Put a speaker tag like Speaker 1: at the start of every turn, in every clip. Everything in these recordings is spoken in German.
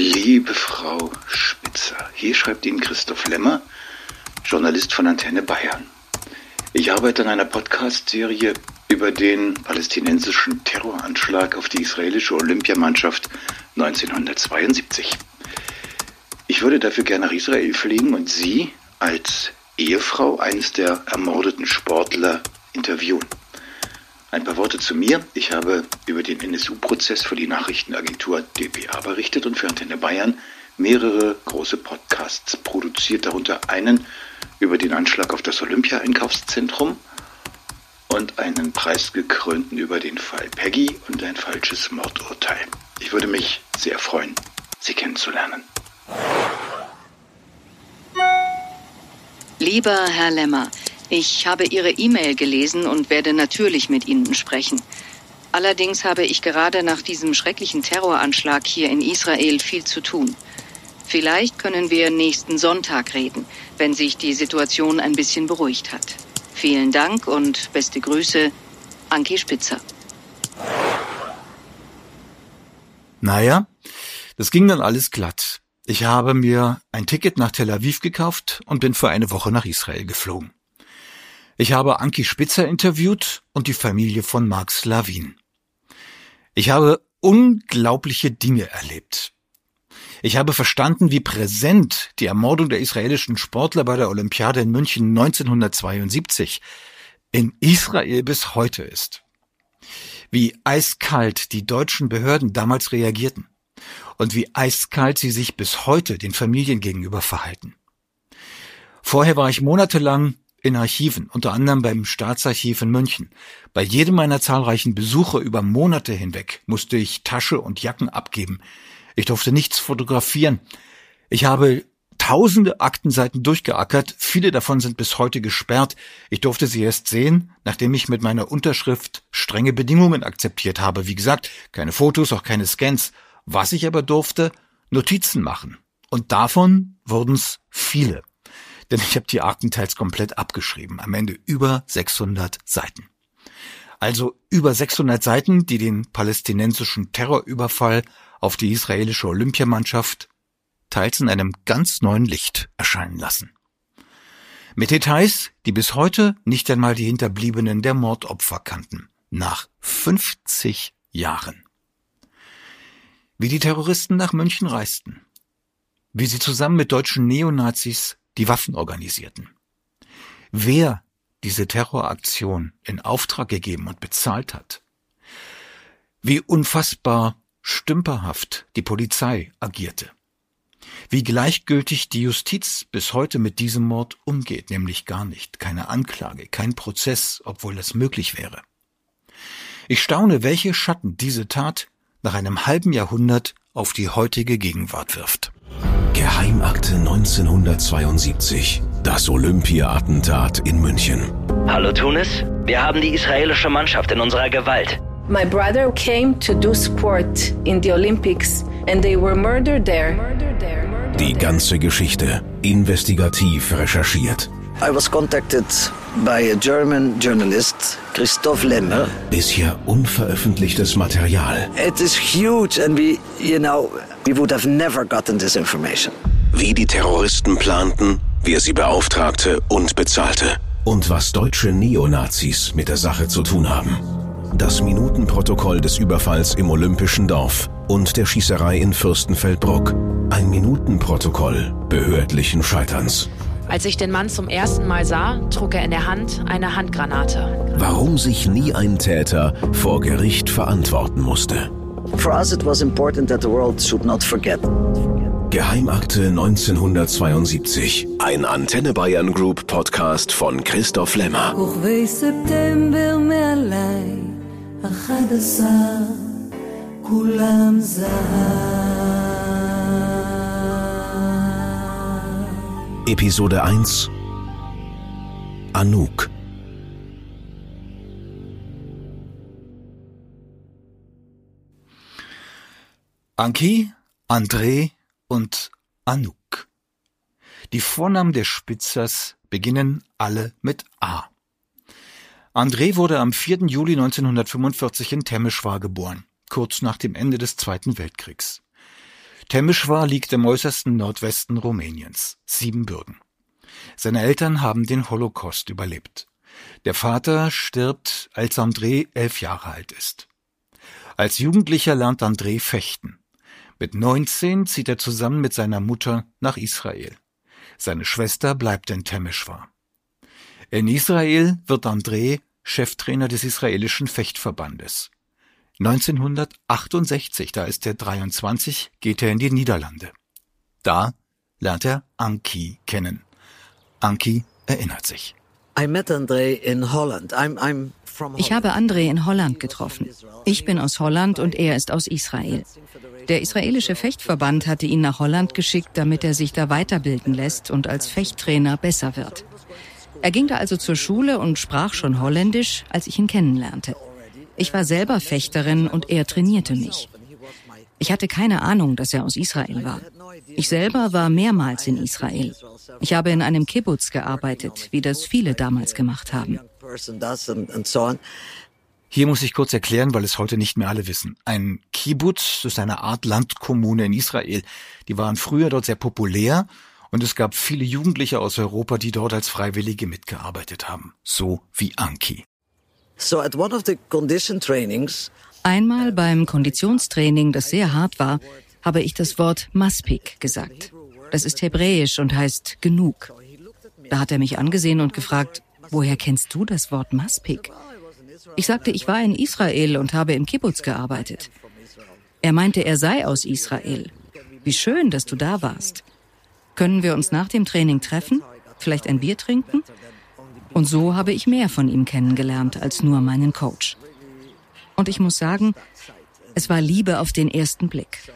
Speaker 1: Liebe Frau Spitzer, hier schreibt Ihnen Christoph Lemmer, Journalist von Antenne Bayern. Ich arbeite an einer Podcast-Serie über den palästinensischen Terroranschlag auf die israelische Olympiamannschaft 1972. Ich würde dafür gerne nach Israel fliegen und Sie als Ehefrau eines der ermordeten Sportler interviewen. Ein paar Worte zu mir. Ich habe über den NSU-Prozess für die Nachrichtenagentur dpa berichtet und für Antenne Bayern mehrere große Podcasts produziert, darunter einen über den Anschlag auf das Olympia-Einkaufszentrum und einen preisgekrönten über den Fall Peggy und ein falsches Mordurteil. Ich würde mich sehr freuen, Sie kennenzulernen.
Speaker 2: Lieber Herr Lemmer, ich habe Ihre E-Mail gelesen und werde natürlich mit Ihnen sprechen. Allerdings habe ich gerade nach diesem schrecklichen Terroranschlag hier in Israel viel zu tun. Vielleicht können wir nächsten Sonntag reden, wenn sich die Situation ein bisschen beruhigt hat. Vielen Dank und beste Grüße, Anki Spitzer.
Speaker 3: Naja, das ging dann alles glatt. Ich habe mir ein Ticket nach Tel Aviv gekauft und bin für eine Woche nach Israel geflogen. Ich habe Anki Spitzer interviewt und die Familie von Mark Slavin. Ich habe unglaubliche Dinge erlebt. Ich habe verstanden, wie präsent die Ermordung der israelischen Sportler bei der Olympiade in München 1972 in Israel bis heute ist. Wie eiskalt die deutschen Behörden damals reagierten und wie eiskalt sie sich bis heute den Familien gegenüber verhalten. Vorher war ich monatelang in Archiven, unter anderem beim Staatsarchiv in München. Bei jedem meiner zahlreichen Besuche über Monate hinweg musste ich Tasche und Jacken abgeben. Ich durfte nichts fotografieren. Ich habe tausende Aktenseiten durchgeackert, viele davon sind bis heute gesperrt. Ich durfte sie erst sehen, nachdem ich mit meiner Unterschrift strenge Bedingungen akzeptiert habe. Wie gesagt, keine Fotos, auch keine Scans. Was ich aber durfte, Notizen machen. Und davon wurden's viele denn ich habe die Akten teils komplett abgeschrieben. Am Ende über 600 Seiten. Also über 600 Seiten, die den palästinensischen Terrorüberfall auf die israelische Olympiamannschaft teils in einem ganz neuen Licht erscheinen lassen. Mit Details, die bis heute nicht einmal die Hinterbliebenen der Mordopfer kannten. Nach 50 Jahren. Wie die Terroristen nach München reisten. Wie sie zusammen mit deutschen Neonazis die Waffen organisierten. Wer diese Terroraktion in Auftrag gegeben und bezahlt hat, wie unfassbar stümperhaft die Polizei agierte, wie gleichgültig die Justiz bis heute mit diesem Mord umgeht, nämlich gar nicht, keine Anklage, kein Prozess, obwohl das möglich wäre. Ich staune, welche Schatten diese Tat nach einem halben Jahrhundert auf die heutige Gegenwart wirft.
Speaker 4: Geheimakte 1972. Das Olympia-Attentat in München.
Speaker 5: Hallo Tunis, wir haben die israelische Mannschaft in unserer Gewalt.
Speaker 6: My brother came to do sport in the Olympics and they were murdered there.
Speaker 4: Die ganze Geschichte investigativ recherchiert.
Speaker 7: I was contacted by a German journalist, Christoph Lemmer.
Speaker 4: Bisher unveröffentlichtes Material.
Speaker 7: It is huge and we, you know, we would have never gotten this information.
Speaker 4: Wie die Terroristen planten, wer sie beauftragte und bezahlte. Und was deutsche Neonazis mit der Sache zu tun haben. Das Minutenprotokoll des Überfalls im Olympischen Dorf und der Schießerei in Fürstenfeldbruck. Ein Minutenprotokoll behördlichen Scheiterns.
Speaker 8: Als ich den Mann zum ersten Mal sah, trug er in der Hand eine Handgranate.
Speaker 4: Warum sich nie ein Täter vor Gericht verantworten musste.
Speaker 7: For us it was important that the world should not forget.
Speaker 4: Geheimakte 1972. Ein Antenne Bayern Group Podcast von Christoph Lemmer. Episode 1 Anouk
Speaker 3: Anki, André und Anouk. Die Vornamen der Spitzers beginnen alle mit A. André wurde am 4. Juli 1945 in Temmeschwar geboren, kurz nach dem Ende des Zweiten Weltkriegs. Temešwar liegt im äußersten Nordwesten Rumäniens, Siebenbürgen. Seine Eltern haben den Holocaust überlebt. Der Vater stirbt, als André elf Jahre alt ist. Als Jugendlicher lernt André fechten. Mit 19 zieht er zusammen mit seiner Mutter nach Israel. Seine Schwester bleibt in Temeshwar. In Israel wird André Cheftrainer des israelischen Fechtverbandes. 1968, da ist er 23, geht er in die Niederlande. Da lernt er Anki kennen. Anki erinnert sich.
Speaker 7: I met André in Holland. I'm, I'm
Speaker 2: ich habe André in Holland getroffen. Ich bin aus Holland und er ist aus Israel. Der israelische Fechtverband hatte ihn nach Holland geschickt, damit er sich da weiterbilden lässt und als Fechttrainer besser wird. Er ging da also zur Schule und sprach schon Holländisch, als ich ihn kennenlernte. Ich war selber Fechterin und er trainierte mich. Ich hatte keine Ahnung, dass er aus Israel war. Ich selber war mehrmals in Israel. Ich habe in einem Kibbutz gearbeitet, wie das viele damals gemacht haben.
Speaker 3: Hier muss ich kurz erklären, weil es heute nicht mehr alle wissen. Ein Kibbutz ist eine Art Landkommune in Israel. Die waren früher dort sehr populär und es gab viele Jugendliche aus Europa, die dort als Freiwillige mitgearbeitet haben. So wie Anki.
Speaker 7: So at one of the condition trainings
Speaker 2: Einmal beim Konditionstraining, das sehr hart war, habe ich das Wort Maspik gesagt. Das ist hebräisch und heißt genug. Da hat er mich angesehen und gefragt, woher kennst du das Wort Maspik? Ich sagte, ich war in Israel und habe im Kibbutz gearbeitet. Er meinte, er sei aus Israel. Wie schön, dass du da warst. Können wir uns nach dem Training treffen? Vielleicht ein Bier trinken? Und so habe ich mehr von ihm kennengelernt als nur meinen Coach. Und ich muss sagen, es war Liebe auf den ersten Blick.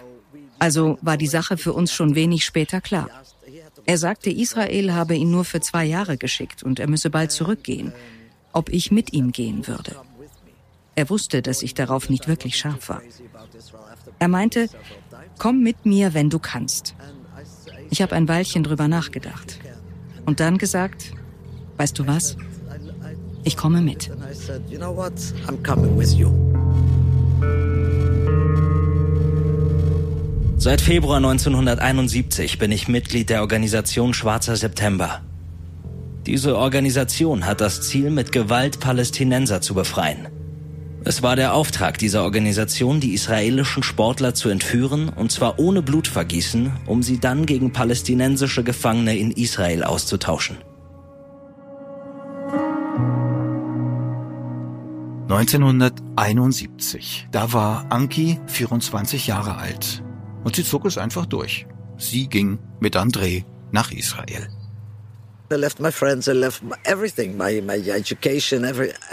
Speaker 2: Also war die Sache für uns schon wenig später klar. Er sagte, Israel habe ihn nur für zwei Jahre geschickt und er müsse bald zurückgehen, ob ich mit ihm gehen würde. Er wusste, dass ich darauf nicht wirklich scharf war. Er meinte, komm mit mir, wenn du kannst. Ich habe ein Weilchen drüber nachgedacht und dann gesagt, weißt du was? Ich komme mit.
Speaker 5: Seit Februar 1971 bin ich Mitglied der Organisation Schwarzer September. Diese Organisation hat das Ziel, mit Gewalt Palästinenser zu befreien. Es war der Auftrag dieser Organisation, die israelischen Sportler zu entführen, und zwar ohne Blutvergießen, um sie dann gegen palästinensische Gefangene in Israel auszutauschen.
Speaker 3: 1971. Da war Anki 24 Jahre alt. Und sie zog es einfach durch. Sie ging mit André nach Israel.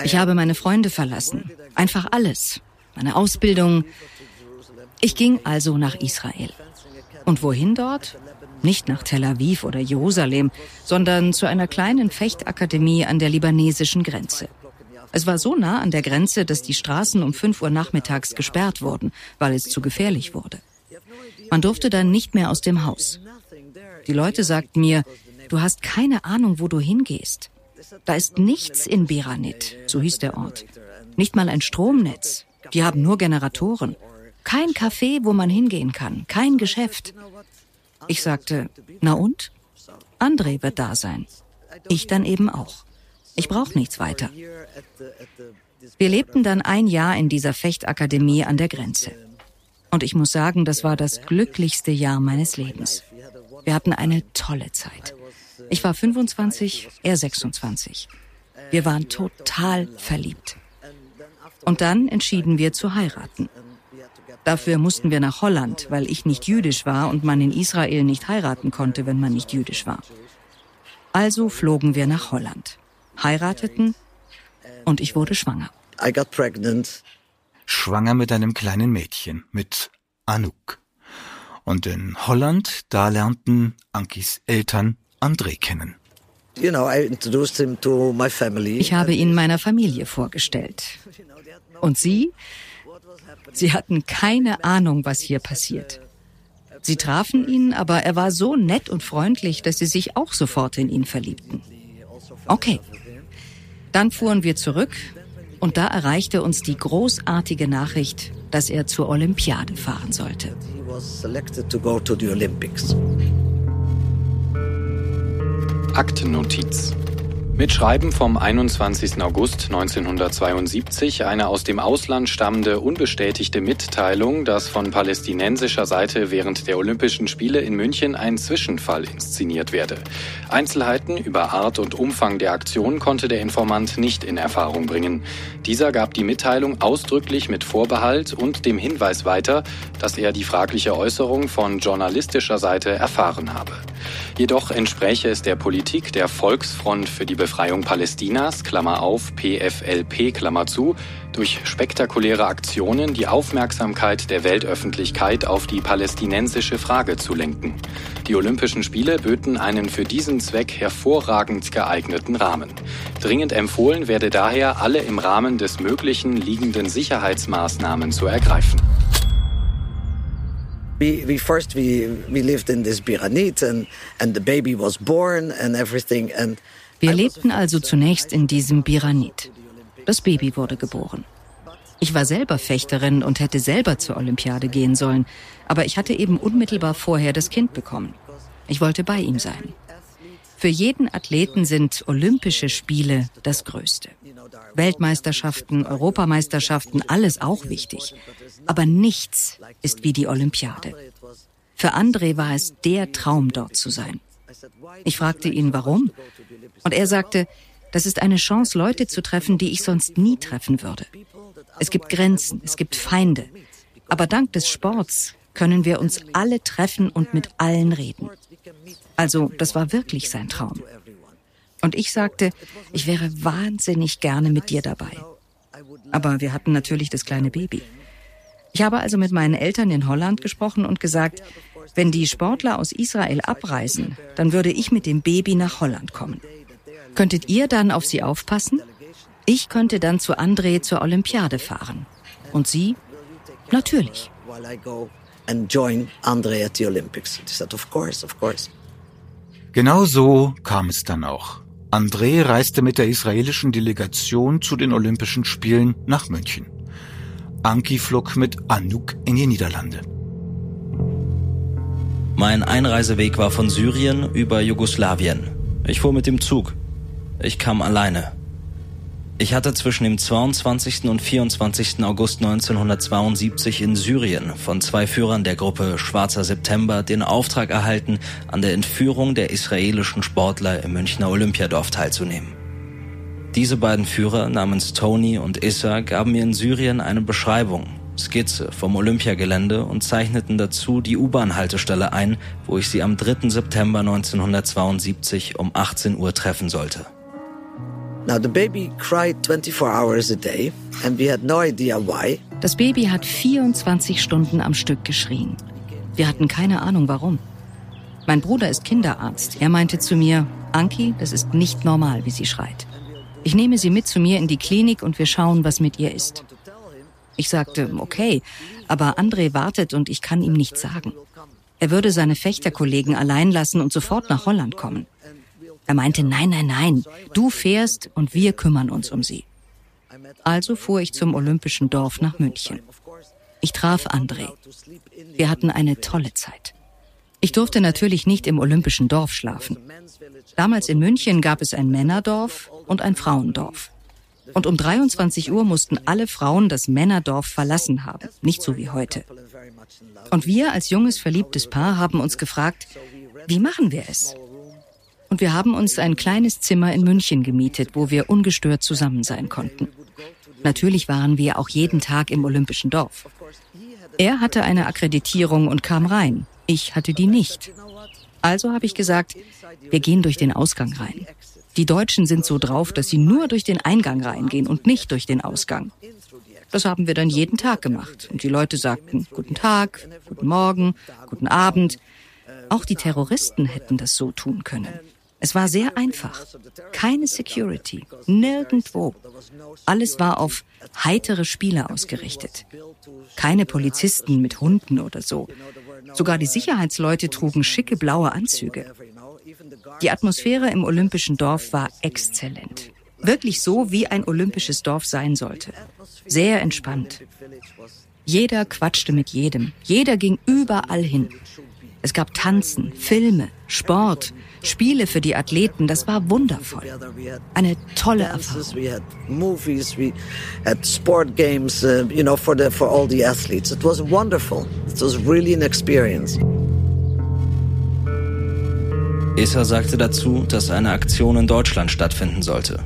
Speaker 2: Ich habe meine Freunde verlassen. Einfach alles. Meine Ausbildung. Ich ging also nach Israel. Und wohin dort? Nicht nach Tel Aviv oder Jerusalem, sondern zu einer kleinen Fechtakademie an der libanesischen Grenze. Es war so nah an der Grenze, dass die Straßen um 5 Uhr nachmittags gesperrt wurden, weil es zu gefährlich wurde. Man durfte dann nicht mehr aus dem Haus. Die Leute sagten mir, du hast keine Ahnung, wo du hingehst. Da ist nichts in Beranit, so hieß der Ort. Nicht mal ein Stromnetz. Die haben nur Generatoren. Kein Café, wo man hingehen kann. Kein Geschäft. Ich sagte, na und? André wird da sein. Ich dann eben auch. Ich brauche nichts weiter. Wir lebten dann ein Jahr in dieser Fechtakademie an der Grenze. Und ich muss sagen, das war das glücklichste Jahr meines Lebens. Wir hatten eine tolle Zeit. Ich war 25, er 26. Wir waren total verliebt. Und dann entschieden wir zu heiraten. Dafür mussten wir nach Holland, weil ich nicht jüdisch war und man in Israel nicht heiraten konnte, wenn man nicht jüdisch war. Also flogen wir nach Holland, heirateten und ich wurde schwanger.
Speaker 7: I got pregnant
Speaker 3: schwanger mit einem kleinen Mädchen, mit Anouk. Und in Holland, da lernten Ankis Eltern André kennen.
Speaker 2: Ich habe ihn meiner Familie vorgestellt. Und sie? Sie hatten keine Ahnung, was hier passiert. Sie trafen ihn, aber er war so nett und freundlich, dass sie sich auch sofort in ihn verliebten. Okay. Dann fuhren wir zurück und da erreichte uns die großartige Nachricht, dass er zur Olympiade fahren sollte.
Speaker 9: Aktennotiz. Mit Schreiben vom 21. August 1972 eine aus dem Ausland stammende unbestätigte Mitteilung, dass von palästinensischer Seite während der Olympischen Spiele in München ein Zwischenfall inszeniert werde. Einzelheiten über Art und Umfang der Aktion konnte der Informant nicht in Erfahrung bringen. Dieser gab die Mitteilung ausdrücklich mit Vorbehalt und dem Hinweis weiter, dass er die fragliche Äußerung von journalistischer Seite erfahren habe. Jedoch entspräche es der Politik der Volksfront für die Befreiung Palästinas, Klammer auf, PFLP, Klammer zu, durch spektakuläre Aktionen die Aufmerksamkeit der Weltöffentlichkeit auf die palästinensische Frage zu lenken. Die Olympischen Spiele böten einen für diesen Zweck hervorragend geeigneten Rahmen. Dringend empfohlen werde daher, alle im Rahmen des Möglichen liegenden Sicherheitsmaßnahmen zu ergreifen.
Speaker 7: We, we first we, we lived in this Biranit and, and the baby was born and everything and
Speaker 2: wir lebten also zunächst in diesem Biranit. Das Baby wurde geboren. Ich war selber Fechterin und hätte selber zur Olympiade gehen sollen, aber ich hatte eben unmittelbar vorher das Kind bekommen. Ich wollte bei ihm sein. Für jeden Athleten sind Olympische Spiele das Größte. Weltmeisterschaften, Europameisterschaften, alles auch wichtig. Aber nichts ist wie die Olympiade. Für André war es der Traum, dort zu sein. Ich fragte ihn, warum? Und er sagte, das ist eine Chance, Leute zu treffen, die ich sonst nie treffen würde. Es gibt Grenzen, es gibt Feinde. Aber dank des Sports können wir uns alle treffen und mit allen reden. Also, das war wirklich sein Traum. Und ich sagte, ich wäre wahnsinnig gerne mit dir dabei. Aber wir hatten natürlich das kleine Baby. Ich habe also mit meinen Eltern in Holland gesprochen und gesagt, wenn die Sportler aus Israel abreisen, dann würde ich mit dem Baby nach Holland kommen. Könntet ihr dann auf sie aufpassen? Ich könnte dann zu André zur Olympiade fahren. Und sie? Natürlich.
Speaker 3: Genau so kam es dann auch. André reiste mit der israelischen Delegation zu den Olympischen Spielen nach München. Anki flog mit Anouk in die Niederlande.
Speaker 5: Mein Einreiseweg war von Syrien über Jugoslawien. Ich fuhr mit dem Zug. Ich kam alleine. Ich hatte zwischen dem 22. und 24. August 1972 in Syrien von zwei Führern der Gruppe Schwarzer September den Auftrag erhalten, an der Entführung der israelischen Sportler im Münchner Olympiadorf teilzunehmen. Diese beiden Führer namens Tony und Issa gaben mir in Syrien eine Beschreibung, Skizze vom Olympiagelände und zeichneten dazu die U-Bahn-Haltestelle ein, wo ich sie am 3. September 1972 um 18 Uhr treffen sollte.
Speaker 7: Das Baby
Speaker 2: hat 24 Stunden am Stück geschrien. Wir hatten keine Ahnung warum. Mein Bruder ist Kinderarzt. Er meinte zu mir, Anki, das ist nicht normal, wie sie schreit. Ich nehme sie mit zu mir in die Klinik und wir schauen, was mit ihr ist. Ich sagte, okay, aber André wartet und ich kann ihm nichts sagen. Er würde seine Fechterkollegen allein lassen und sofort nach Holland kommen. Er meinte, nein, nein, nein, du fährst und wir kümmern uns um sie. Also fuhr ich zum Olympischen Dorf nach München. Ich traf André. Wir hatten eine tolle Zeit. Ich durfte natürlich nicht im Olympischen Dorf schlafen. Damals in München gab es ein Männerdorf und ein Frauendorf. Und um 23 Uhr mussten alle Frauen das Männerdorf verlassen haben, nicht so wie heute. Und wir als junges verliebtes Paar haben uns gefragt, wie machen wir es? Und wir haben uns ein kleines Zimmer in München gemietet, wo wir ungestört zusammen sein konnten. Natürlich waren wir auch jeden Tag im Olympischen Dorf. Er hatte eine Akkreditierung und kam rein. Ich hatte die nicht. Also habe ich gesagt, wir gehen durch den Ausgang rein. Die Deutschen sind so drauf, dass sie nur durch den Eingang reingehen und nicht durch den Ausgang. Das haben wir dann jeden Tag gemacht. Und die Leute sagten, guten Tag, guten Morgen, guten Abend. Auch die Terroristen hätten das so tun können. Es war sehr einfach. Keine Security. Nirgendwo. Alles war auf heitere Spiele ausgerichtet. Keine Polizisten mit Hunden oder so. Sogar die Sicherheitsleute trugen schicke blaue Anzüge. Die Atmosphäre im Olympischen Dorf war exzellent. Wirklich so, wie ein olympisches Dorf sein sollte. Sehr entspannt. Jeder quatschte mit jedem. Jeder ging überall hin. Es gab Tanzen, Filme, Sport, Spiele für die Athleten. Das war wundervoll. Eine tolle Erfahrung.
Speaker 7: We had movies, we had sport games, uh, you know, for the for all the athletes. It was wonderful. It was really an experience.
Speaker 5: Issa sagte dazu, dass eine Aktion in Deutschland stattfinden sollte.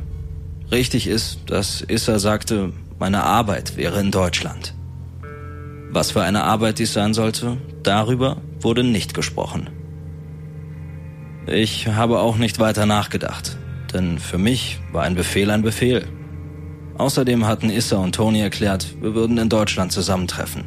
Speaker 5: Richtig ist, dass Issa sagte, meine Arbeit wäre in Deutschland. Was für eine Arbeit dies sein sollte, darüber wurde nicht gesprochen. Ich habe auch nicht weiter nachgedacht, denn für mich war ein Befehl ein Befehl. Außerdem hatten Issa und Toni erklärt, wir würden in Deutschland zusammentreffen.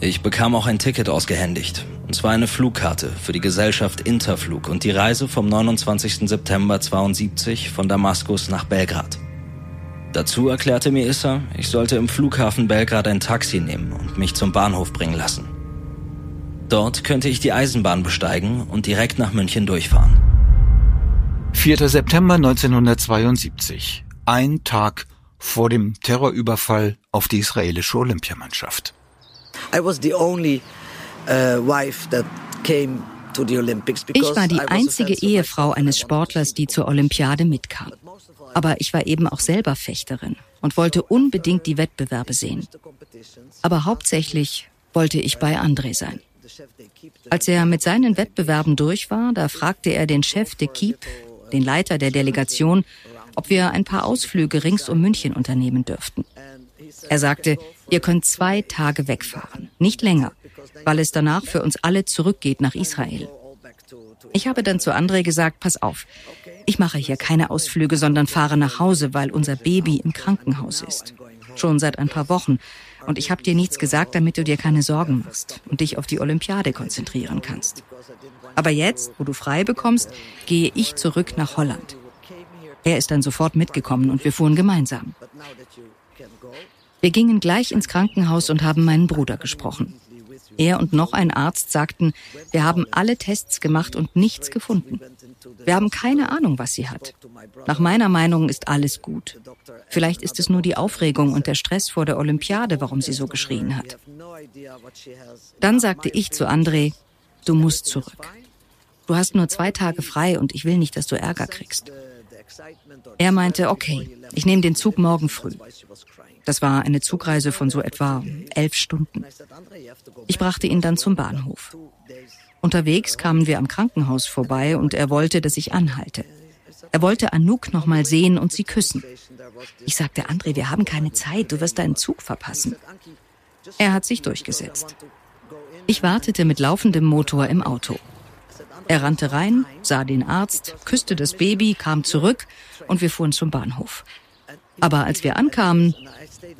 Speaker 5: Ich bekam auch ein Ticket ausgehändigt, und zwar eine Flugkarte für die Gesellschaft Interflug und die Reise vom 29. September 72 von Damaskus nach Belgrad. Dazu erklärte mir Issa, ich sollte im Flughafen Belgrad ein Taxi nehmen und mich zum Bahnhof bringen lassen. Dort könnte ich die Eisenbahn besteigen und direkt nach München durchfahren.
Speaker 3: 4. September 1972. Ein Tag vor dem Terrorüberfall auf die israelische Olympiamannschaft.
Speaker 7: I was the only uh, wife that came
Speaker 2: Ich war die einzige Ehefrau eines Sportlers, die zur Olympiade mitkam. Aber ich war eben auch selber Fechterin und wollte unbedingt die Wettbewerbe sehen. Aber hauptsächlich wollte ich bei André sein. Als er mit seinen Wettbewerben durch war, da fragte er den Chef de Kiep, den Leiter der Delegation, ob wir ein paar Ausflüge rings um München unternehmen dürften. Er sagte, ihr könnt zwei Tage wegfahren, nicht länger, weil es danach für uns alle zurückgeht nach Israel. Ich habe dann zu André gesagt, pass auf, ich mache hier keine Ausflüge, sondern fahre nach Hause, weil unser Baby im Krankenhaus ist. Schon seit ein paar Wochen. Und ich habe dir nichts gesagt, damit du dir keine Sorgen machst und dich auf die Olympiade konzentrieren kannst. Aber jetzt, wo du frei bekommst, gehe ich zurück nach Holland. Er ist dann sofort mitgekommen und wir fuhren gemeinsam. Wir gingen gleich ins Krankenhaus und haben meinen Bruder gesprochen. Er und noch ein Arzt sagten, wir haben alle Tests gemacht und nichts gefunden. Wir haben keine Ahnung, was sie hat. Nach meiner Meinung ist alles gut. Vielleicht ist es nur die Aufregung und der Stress vor der Olympiade, warum sie so geschrien hat. Dann sagte ich zu André, du musst zurück. Du hast nur zwei Tage frei und ich will nicht, dass du Ärger kriegst. Er meinte, okay, ich nehme den Zug morgen früh. Das war eine Zugreise von so etwa elf Stunden. Ich brachte ihn dann zum Bahnhof. Unterwegs kamen wir am Krankenhaus vorbei und er wollte, dass ich anhalte. Er wollte Anouk noch mal sehen und sie küssen. Ich sagte, André, wir haben keine Zeit, du wirst deinen Zug verpassen. Er hat sich durchgesetzt. Ich wartete mit laufendem Motor im Auto. Er rannte rein, sah den Arzt, küsste das Baby, kam zurück und wir fuhren zum Bahnhof. Aber als wir ankamen,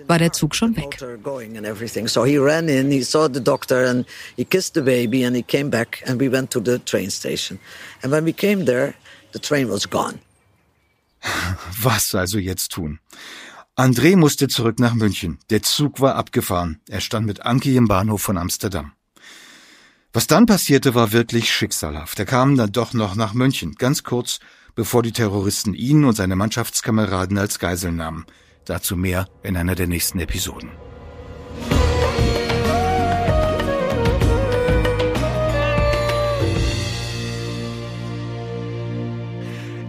Speaker 2: war der Zug schon weg.
Speaker 7: going and everything. So he ran in, he saw the doctor and he kissed the baby and he came back and we went to the train station. And when we came there, the train was gone.
Speaker 3: Was also jetzt tun? André musste zurück nach München. Der Zug war abgefahren. Er stand mit Anki im Bahnhof von Amsterdam. Was dann passierte, war wirklich schicksalhaft. Er kam dann doch noch nach München, ganz kurz bevor die Terroristen ihn und seine Mannschaftskameraden als Geisel nahmen. Dazu mehr in einer der nächsten Episoden.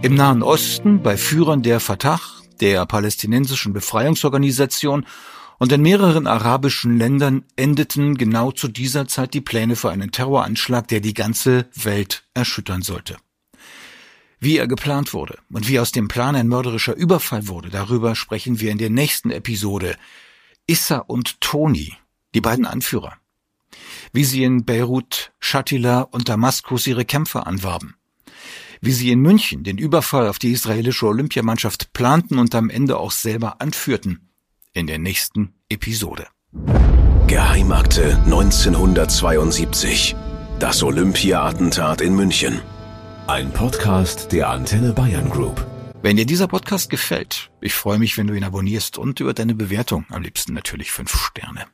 Speaker 3: Im Nahen Osten, bei Führern der Fatah, der palästinensischen Befreiungsorganisation und in mehreren arabischen Ländern endeten genau zu dieser Zeit die Pläne für einen Terroranschlag, der die ganze Welt erschüttern sollte. Wie er geplant wurde und wie aus dem Plan ein mörderischer Überfall wurde, darüber sprechen wir in der nächsten Episode. Issa und Toni, die beiden Anführer. Wie sie in Beirut, Shatila und Damaskus ihre Kämpfer anwarben. Wie sie in München den Überfall auf die israelische Olympiamannschaft planten und am Ende auch selber anführten. In der nächsten Episode.
Speaker 4: Geheimakte 1972. Das Olympia-Attentat in München. Ein Podcast der Antenne Bayern Group.
Speaker 3: Wenn dir dieser Podcast gefällt, ich freue mich, wenn du ihn abonnierst und über deine Bewertung, am liebsten natürlich fünf Sterne.